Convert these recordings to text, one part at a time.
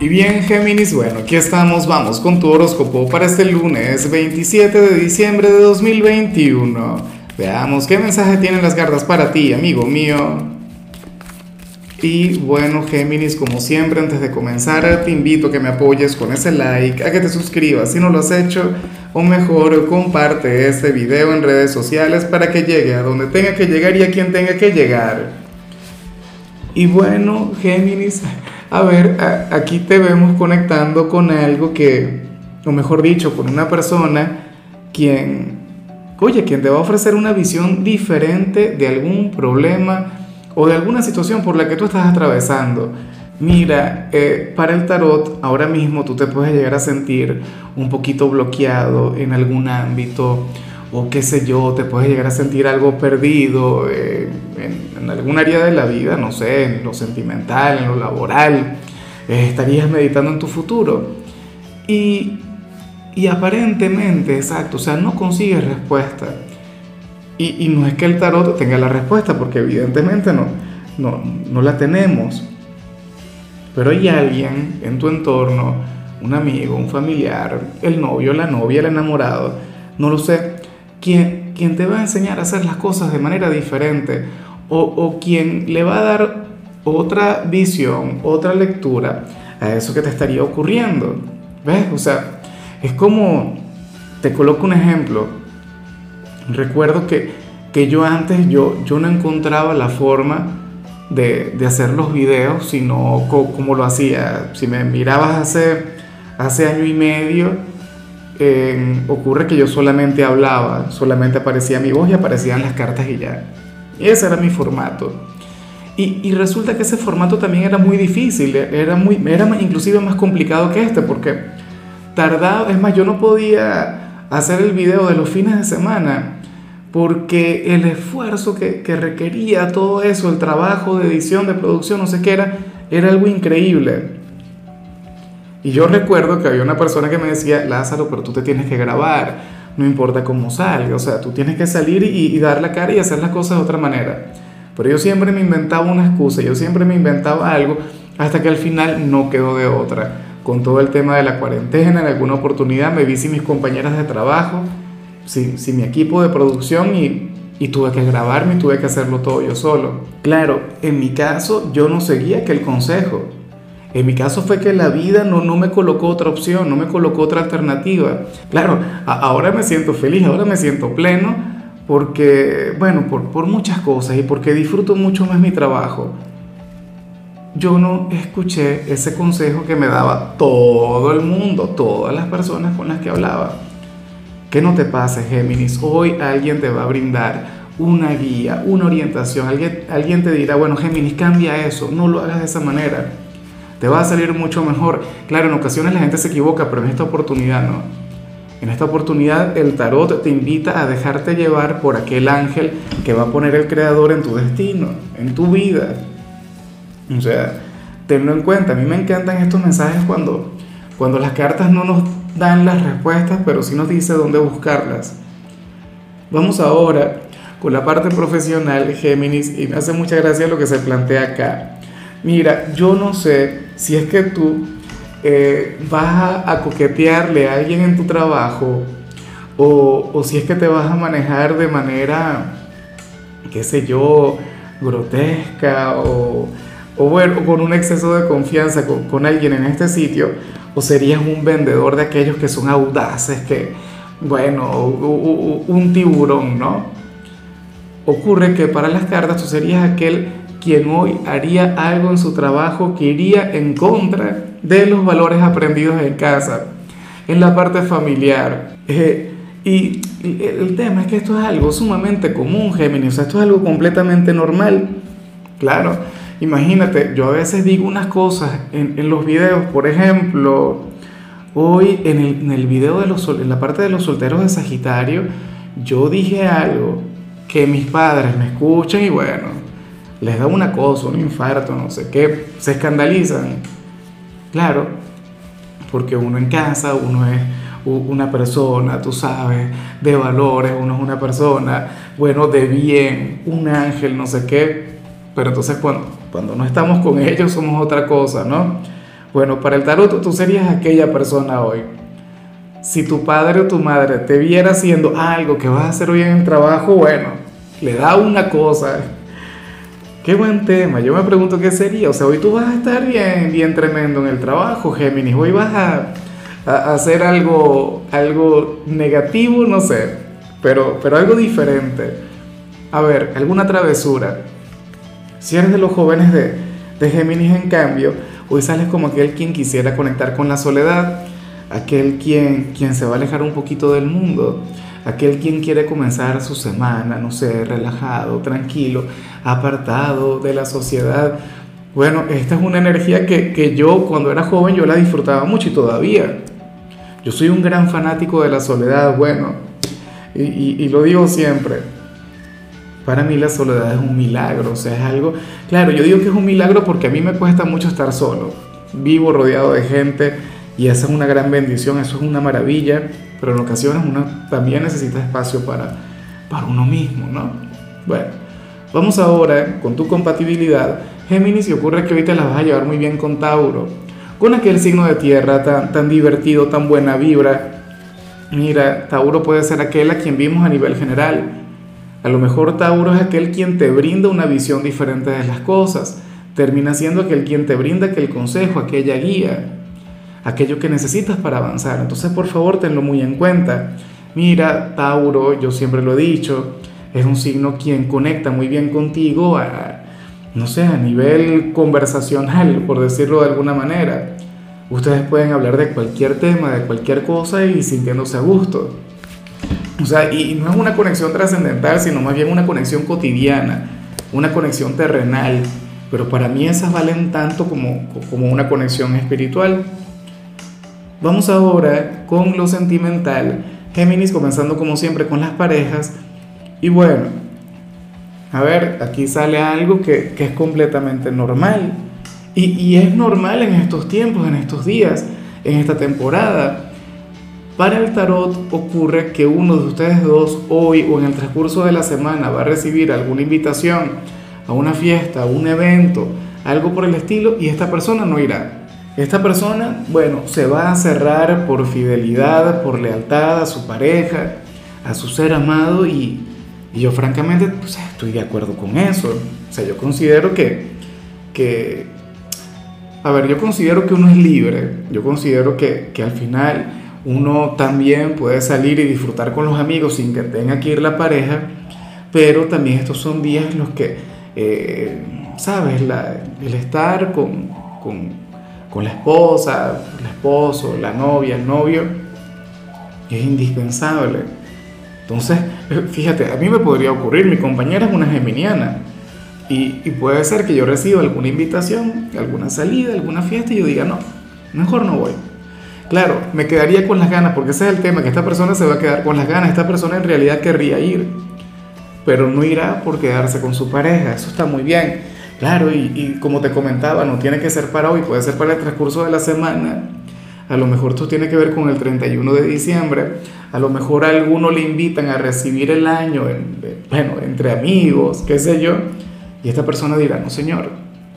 Y bien, Géminis, bueno, aquí estamos, vamos con tu horóscopo para este lunes 27 de diciembre de 2021. Veamos qué mensaje tienen las cartas para ti, amigo mío. Y bueno, Géminis, como siempre, antes de comenzar, te invito a que me apoyes con ese like, a que te suscribas si no lo has hecho, o mejor, comparte este video en redes sociales para que llegue a donde tenga que llegar y a quien tenga que llegar. Y bueno, Géminis, a ver, aquí te vemos conectando con algo que, o mejor dicho, con una persona quien, oye, quien te va a ofrecer una visión diferente de algún problema o de alguna situación por la que tú estás atravesando. Mira, eh, para el tarot ahora mismo tú te puedes llegar a sentir un poquito bloqueado en algún ámbito o qué sé yo, te puedes llegar a sentir algo perdido eh, en, algún área de la vida, no sé, en lo sentimental, en lo laboral, eh, estarías meditando en tu futuro. Y, y, aparentemente, exacto, o sea, no consigues respuesta. Y, y, no es que el tarot tenga la respuesta, porque evidentemente no, no, no la tenemos. Pero hay alguien en tu entorno, un amigo, un familiar, el novio, la novia, el enamorado, no lo sé, quien, te va a enseñar a hacer las cosas de manera diferente o, o quien le va a dar otra visión, otra lectura a eso que te estaría ocurriendo. ¿Ves? O sea, es como, te coloco un ejemplo. Recuerdo que, que yo antes, yo, yo no encontraba la forma de, de hacer los videos, sino como lo hacía. Si me mirabas hace, hace año y medio, ocurre que yo solamente hablaba, solamente aparecía mi voz y aparecían las cartas y ya. Ese era mi formato. Y, resulta que ese formato también era muy difícil, era, muy, era inclusive más complicado que este, porque tardaba, es más, yo no podía hacer el video de los fines de semana, porque el esfuerzo que, que requería todo eso, el trabajo de edición, de producción, no sé qué era, era algo increíble. Y yo recuerdo que había una persona que me decía, Lázaro, pero tú te tienes que grabar, no importa cómo salga, o sea, tú tienes que salir y, dar la cara y hacer las cosas de otra manera. Pero yo siempre me inventaba una excusa, yo siempre me inventaba algo, hasta que al final no quedó de otra. Con todo el tema de la cuarentena, en alguna oportunidad me vi sin mis compañeras de trabajo, sin, mi equipo de producción y, y tuve que grabarme y tuve que hacerlo todo yo solo. Claro, en mi caso yo no seguía aquel consejo, en mi caso fue que la vida no, no me colocó otra opción, no me colocó otra alternativa. Claro, ahora me siento feliz, ahora me siento pleno, porque, bueno, por, por muchas cosas y porque disfruto mucho más mi trabajo. Yo no escuché ese consejo que me daba todo el mundo, todas las personas con las que hablaba. Que no te pase, Géminis. Hoy alguien te va a brindar una guía, una orientación. Alguien, alguien te dirá, bueno, Géminis, cambia eso, no lo hagas de esa manera te va a salir mucho mejor. Claro, en ocasiones la gente se equivoca, pero en esta oportunidad no. En esta oportunidad el tarot te invita a dejarte llevar por aquel ángel que va a poner el creador en tu destino, en tu vida. O sea, tenlo en cuenta. A mí me encantan estos mensajes cuando, cuando las cartas no nos dan las respuestas, pero sí nos dice dónde buscarlas. Vamos ahora con la parte profesional, Géminis, y me hace mucha gracia lo que se plantea acá. Mira, yo no sé si es que tú eh, vas a, coquetearle a alguien en tu trabajo o, si es que te vas a manejar de manera, qué sé yo, grotesca o, bueno, con un exceso de confianza con, alguien en este sitio, o serías un vendedor de aquellos que son audaces, que, bueno, un tiburón, ¿no? Ocurre que para las cartas tú serías aquel quien hoy haría algo en su trabajo que iría en contra de los valores aprendidos en casa, en la parte familiar. Eh, y el tema es que esto es algo sumamente común, Géminis, esto es algo completamente normal. Claro, imagínate, yo a veces digo unas cosas en, los videos, por ejemplo, hoy en el, en el video de los, en la parte de los solteros de Sagitario, yo dije algo que mis padres me escuchan y bueno, les da una cosa, un infarto, no sé qué, se escandalizan. Claro, porque uno en casa, uno es una persona, tú sabes, de valores, uno es una persona, bueno, de bien, un ángel, no sé qué, pero entonces cuando, cuando no estamos con ellos somos otra cosa, ¿no? Bueno, para el tarot tú serías aquella persona hoy. Si tu padre o tu madre te viera haciendo algo que vas a hacer hoy en el trabajo, bueno, le da una cosa. Qué buen tema. Yo me pregunto qué sería. O sea, hoy tú vas a estar bien, bien tremendo en el trabajo, Géminis. Hoy vas a, hacer algo, algo negativo, no sé, pero, pero algo diferente. A ver, alguna travesura. Si eres de los jóvenes de, de Géminis, en cambio, hoy sales como aquel quien quisiera conectar con la soledad, aquel quien, quien se va a alejar un poquito del mundo, aquel quien quiere comenzar su semana, no sé, relajado, tranquilo, apartado de la sociedad. Bueno, esta es una energía que, que yo cuando era joven yo la disfrutaba mucho y todavía. Yo soy un gran fanático de la soledad, bueno, y, y, y lo digo siempre para mí la soledad es un milagro, o sea, es algo, claro, yo digo que es un milagro porque a mí me cuesta mucho estar solo, vivo rodeado de gente y esa es una gran bendición, eso es una maravilla, pero en ocasiones uno también necesita espacio para, para uno mismo, ¿no? Bueno, vamos ahora con tu compatibilidad, Géminis, y ocurre que ahorita la vas a llevar muy bien con Tauro, con aquel signo de tierra tan, tan divertido, tan buena vibra. Mira, Tauro puede ser aquel a quien vimos a nivel general, a lo mejor Tauro es aquel quien te brinda una visión diferente de las cosas. Termina siendo aquel quien te brinda aquel consejo, aquella guía, aquello que necesitas para avanzar. Entonces, por favor, tenlo muy en cuenta. Mira, Tauro, yo siempre lo he dicho, es un signo quien conecta muy bien contigo a, no sé, a nivel conversacional, por decirlo de alguna manera. Ustedes pueden hablar de cualquier tema, de cualquier cosa y sintiéndose a gusto. O sea, y no es una conexión trascendental, sino más bien una conexión cotidiana, una conexión terrenal. Pero para mí esas valen tanto como, como una conexión espiritual. Vamos ahora con lo sentimental. Géminis comenzando como siempre con las parejas. Y bueno, a ver, aquí sale algo que, es completamente normal. Y, es normal en estos tiempos, en estos días, en esta temporada para el tarot ocurre que uno de ustedes dos hoy o en el transcurso de la semana va a recibir alguna invitación a una fiesta, un evento, algo por el estilo, y esta persona no irá. Esta persona, bueno, se va a cerrar por fidelidad, por lealtad a su pareja, a su ser amado, y, yo francamente pues, estoy de acuerdo con eso. O sea, yo considero que, que, a ver, yo considero que uno es libre, yo considero que, que al final uno también puede salir y disfrutar con los amigos sin que tenga que ir la pareja, pero también estos son días en los que, eh, ¿sabes? el estar con, con, la esposa, el esposo, la novia, el novio, es indispensable. Entonces, fíjate, a mí me podría ocurrir, mi compañera es una geminiana, y, puede ser que yo reciba alguna invitación, alguna salida, alguna fiesta, y yo diga, no, mejor no voy. Claro, me quedaría con las ganas, porque ese es el tema, que esta persona se va a quedar con las ganas, esta persona en realidad querría ir, pero no irá por quedarse con su pareja, eso está muy bien. Claro, y, como te comentaba, no tiene que ser para hoy, puede ser para el transcurso de la semana. A lo mejor esto tiene que ver con el 31 de diciembre. A lo mejor a alguno le invitan a recibir el año, bueno, entre amigos, qué sé yo. Y esta persona dirá, no señor,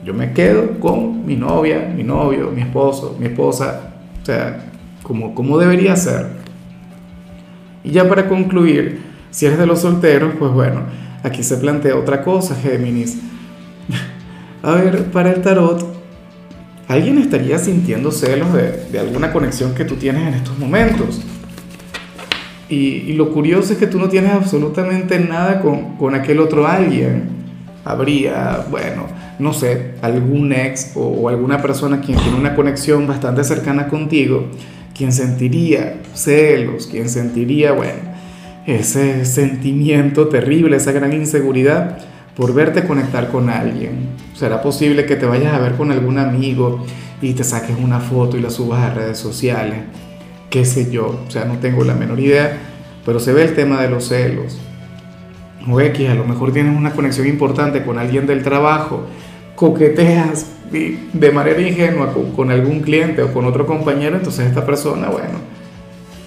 yo me quedo con mi novia, mi novio, mi esposo, mi esposa, o sea, como, como debería ser. Y ya para concluir, si eres de los solteros, pues bueno, aquí se plantea otra cosa, Géminis. A ver, para el tarot, ¿alguien estaría sintiendo celos de, de alguna conexión que tú tienes en estos momentos? Y, lo curioso es que tú no tienes absolutamente nada con, con aquel otro alguien. Habría, bueno, no sé, algún ex o, alguna persona quien tiene una conexión bastante cercana contigo, quien sentiría celos, quien sentiría, bueno, ese sentimiento terrible, esa gran inseguridad por verte conectar con alguien. Será posible que te vayas a ver con algún amigo y te saques una foto y la subas a redes sociales, qué sé yo, o sea, no tengo la menor idea, pero se ve el tema de los celos. O X, a lo mejor tienes una conexión importante con alguien del trabajo coqueteas de manera ingenua con, algún cliente o con otro compañero, entonces esta persona, bueno,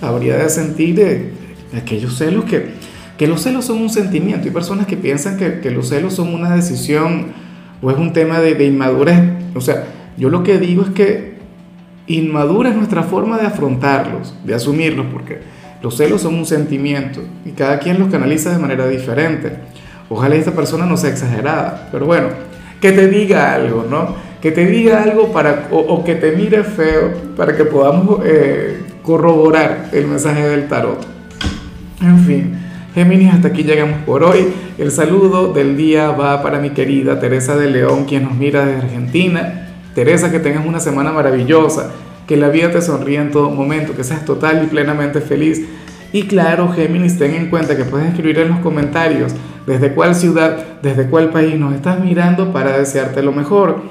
habría de sentir aquellos celos que, que los celos son un sentimiento. Hay personas que piensan que, que los celos son una decisión o es un tema de, inmadurez. O sea, yo lo que digo es que inmadura es nuestra forma de afrontarlos, de asumirlos, porque los celos son un sentimiento y cada quien los canaliza de manera diferente. Ojalá esta persona no sea exagerada, pero bueno, que te diga algo, ¿no? Que te diga algo para, o, que te mire feo para que podamos eh, corroborar el mensaje del tarot. En fin, Géminis, hasta aquí llegamos por hoy. El saludo del día va para mi querida Teresa de León, quien nos mira desde Argentina. Teresa, que tengas una semana maravillosa, que la vida te sonríe en todo momento, que seas total y plenamente feliz. Y claro, Géminis, ten en cuenta que puedes escribir en los comentarios desde cuál ciudad, desde cuál país nos estás mirando para desearte lo mejor.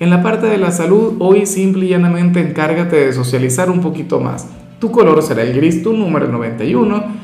En la parte de la salud, hoy simple y llanamente encárgate de socializar un poquito más. Tu color será el gris, tu número 91.